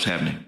What's happening?